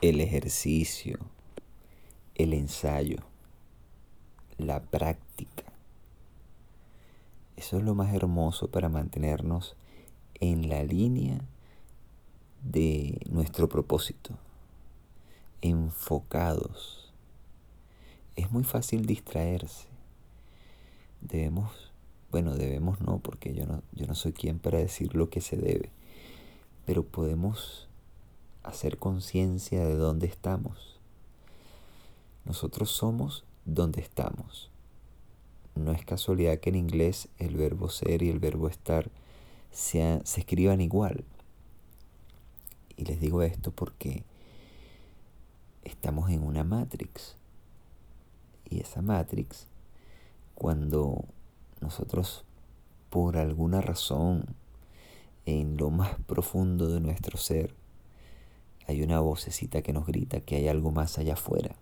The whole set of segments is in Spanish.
el ejercicio, el ensayo, la práctica. Eso es lo más hermoso para mantenernos en la línea de nuestro propósito, enfocados. Es muy fácil distraerse. Debemos, bueno, debemos no, porque yo no, yo no soy quien para decir lo que se debe, pero podemos hacer conciencia de dónde estamos. Nosotros somos donde estamos. No es casualidad que en inglés el verbo ser y el verbo estar se, se escriban igual. Y les digo esto porque estamos en una matrix. Y esa matrix, cuando nosotros por alguna razón en lo más profundo de nuestro ser hay una vocecita que nos grita que hay algo más allá afuera.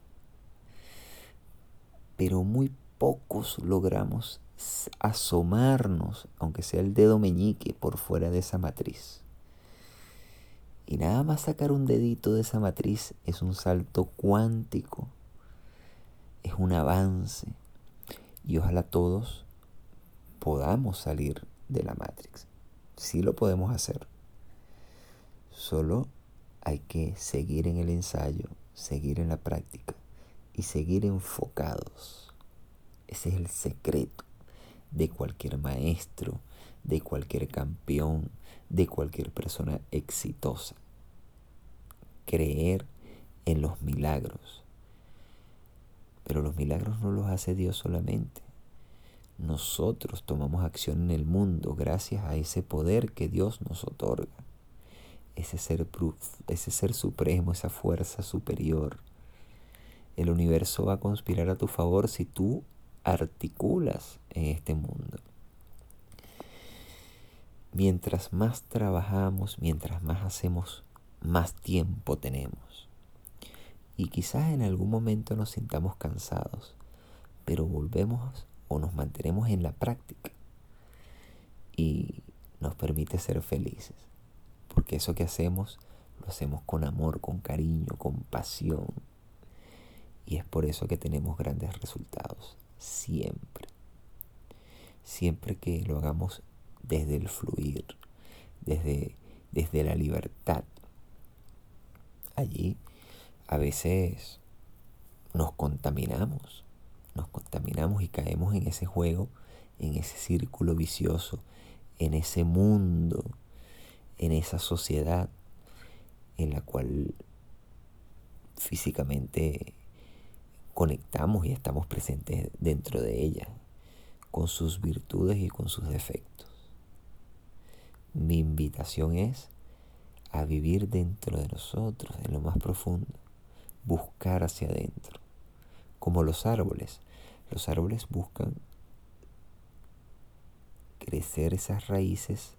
Pero muy pocos logramos asomarnos, aunque sea el dedo meñique, por fuera de esa matriz. Y nada más sacar un dedito de esa matriz es un salto cuántico, es un avance. Y ojalá todos podamos salir de la Matrix. Sí lo podemos hacer. Solo hay que seguir en el ensayo, seguir en la práctica y seguir enfocados. Ese es el secreto de cualquier maestro, de cualquier campeón, de cualquier persona exitosa. Creer en los milagros. Pero los milagros no los hace Dios solamente. Nosotros tomamos acción en el mundo gracias a ese poder que Dios nos otorga. Ese ser, ese ser supremo, esa fuerza superior. El universo va a conspirar a tu favor si tú articulas en este mundo mientras más trabajamos, mientras más hacemos, más tiempo tenemos. Y quizás en algún momento nos sintamos cansados, pero volvemos o nos mantenemos en la práctica y nos permite ser felices. Porque eso que hacemos lo hacemos con amor, con cariño, con pasión. Y es por eso que tenemos grandes resultados, siempre. Siempre que lo hagamos desde el fluir, desde, desde la libertad. Allí a veces nos contaminamos, nos contaminamos y caemos en ese juego, en ese círculo vicioso, en ese mundo, en esa sociedad en la cual físicamente conectamos y estamos presentes dentro de ella, con sus virtudes y con sus defectos. Mi invitación es a vivir dentro de nosotros, en lo más profundo, buscar hacia adentro, como los árboles. Los árboles buscan crecer esas raíces,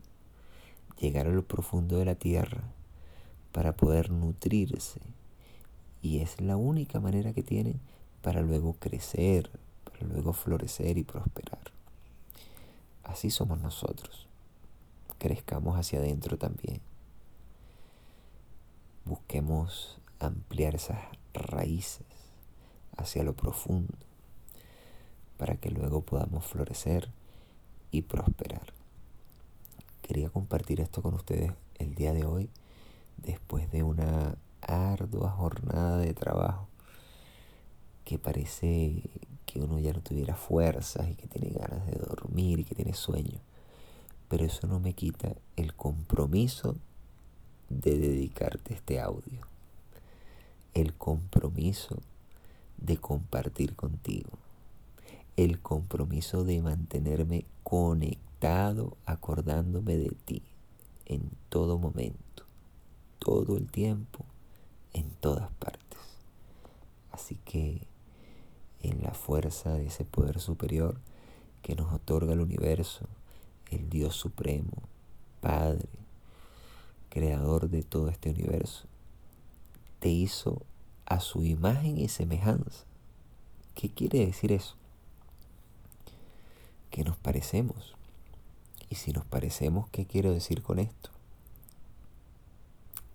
llegar a lo profundo de la tierra para poder nutrirse. Y es la única manera que tienen para luego crecer, para luego florecer y prosperar. Así somos nosotros crezcamos hacia adentro también. Busquemos ampliar esas raíces hacia lo profundo para que luego podamos florecer y prosperar. Quería compartir esto con ustedes el día de hoy después de una ardua jornada de trabajo que parece que uno ya no tuviera fuerzas y que tiene ganas de dormir y que tiene sueño. Pero eso no me quita el compromiso de dedicarte este audio, el compromiso de compartir contigo, el compromiso de mantenerme conectado acordándome de ti en todo momento, todo el tiempo, en todas partes. Así que en la fuerza de ese poder superior que nos otorga el universo, el Dios Supremo, Padre, Creador de todo este universo, te hizo a su imagen y semejanza. ¿Qué quiere decir eso? Que nos parecemos. Y si nos parecemos, ¿qué quiero decir con esto?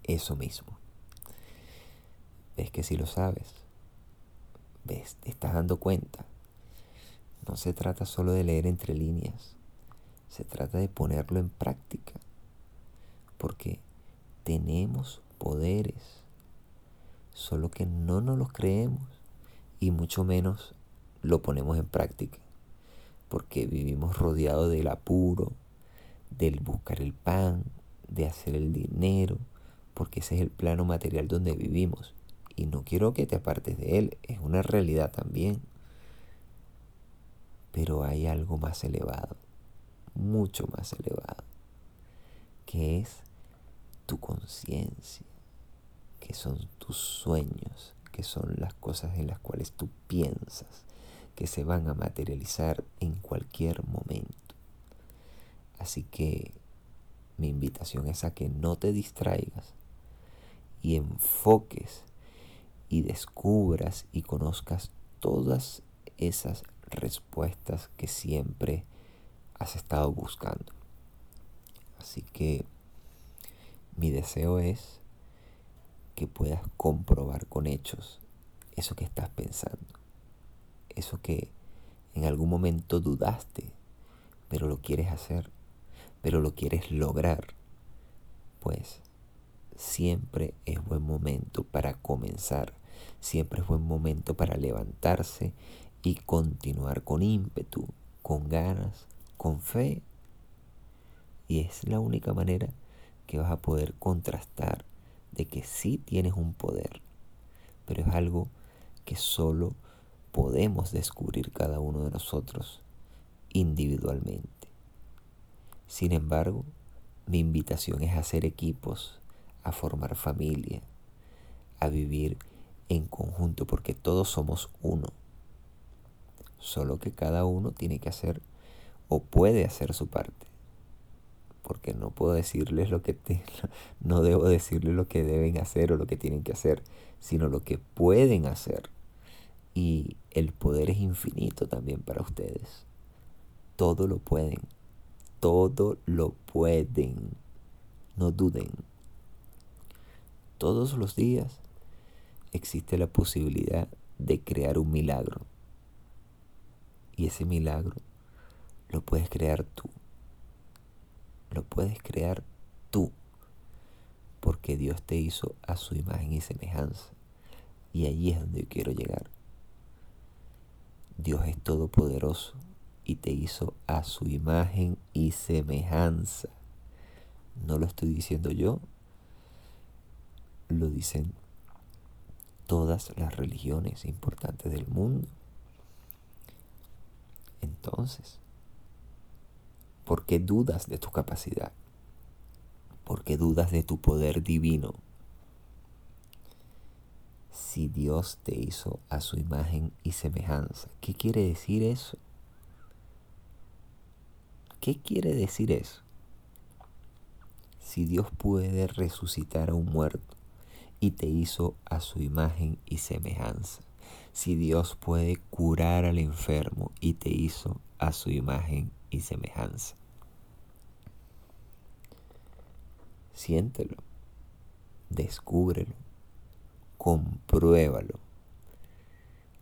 Eso mismo. ves que si lo sabes, ves, te estás dando cuenta. No se trata solo de leer entre líneas, se trata de ponerlo en práctica, porque tenemos poderes, solo que no nos los creemos y mucho menos lo ponemos en práctica, porque vivimos rodeados del apuro, del buscar el pan, de hacer el dinero, porque ese es el plano material donde vivimos. Y no quiero que te apartes de él, es una realidad también. Pero hay algo más elevado, mucho más elevado, que es tu conciencia, que son tus sueños, que son las cosas en las cuales tú piensas, que se van a materializar en cualquier momento. Así que mi invitación es a que no te distraigas y enfoques y descubras y conozcas todas esas respuestas que siempre has estado buscando. Así que mi deseo es que puedas comprobar con hechos eso que estás pensando, eso que en algún momento dudaste, pero lo quieres hacer, pero lo quieres lograr, pues siempre es buen momento para comenzar, siempre es buen momento para levantarse y continuar con ímpetu, con ganas, con fe. Y es la única manera que vas a poder contrastar de que sí tienes un poder, pero es algo que solo podemos descubrir cada uno de nosotros individualmente. Sin embargo, mi invitación es hacer equipos, a formar familia, a vivir en conjunto, porque todos somos uno. Solo que cada uno tiene que hacer o puede hacer su parte. Porque no puedo decirles lo que no debo decirles lo que deben hacer o lo que tienen que hacer, sino lo que pueden hacer. Y el poder es infinito también para ustedes. Todo lo pueden. Todo lo pueden. No duden todos los días existe la posibilidad de crear un milagro. Y ese milagro lo puedes crear tú. Lo puedes crear tú. Porque Dios te hizo a su imagen y semejanza. Y allí es donde yo quiero llegar. Dios es todopoderoso y te hizo a su imagen y semejanza. No lo estoy diciendo yo, lo dicen todas las religiones importantes del mundo. Entonces, ¿por qué dudas de tu capacidad? ¿Por qué dudas de tu poder divino? Si Dios te hizo a su imagen y semejanza, ¿qué quiere decir eso? ¿Qué quiere decir eso? Si Dios puede resucitar a un muerto, y te hizo a su imagen y semejanza. Si Dios puede curar al enfermo y te hizo a su imagen y semejanza. Siéntelo, descúbrelo, compruébalo.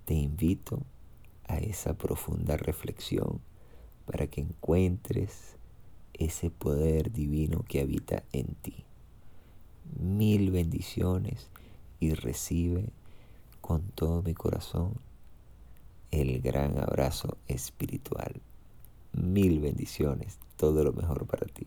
Te invito a esa profunda reflexión para que encuentres ese poder divino que habita en ti mil bendiciones y recibe con todo mi corazón el gran abrazo espiritual. Mil bendiciones, todo lo mejor para ti.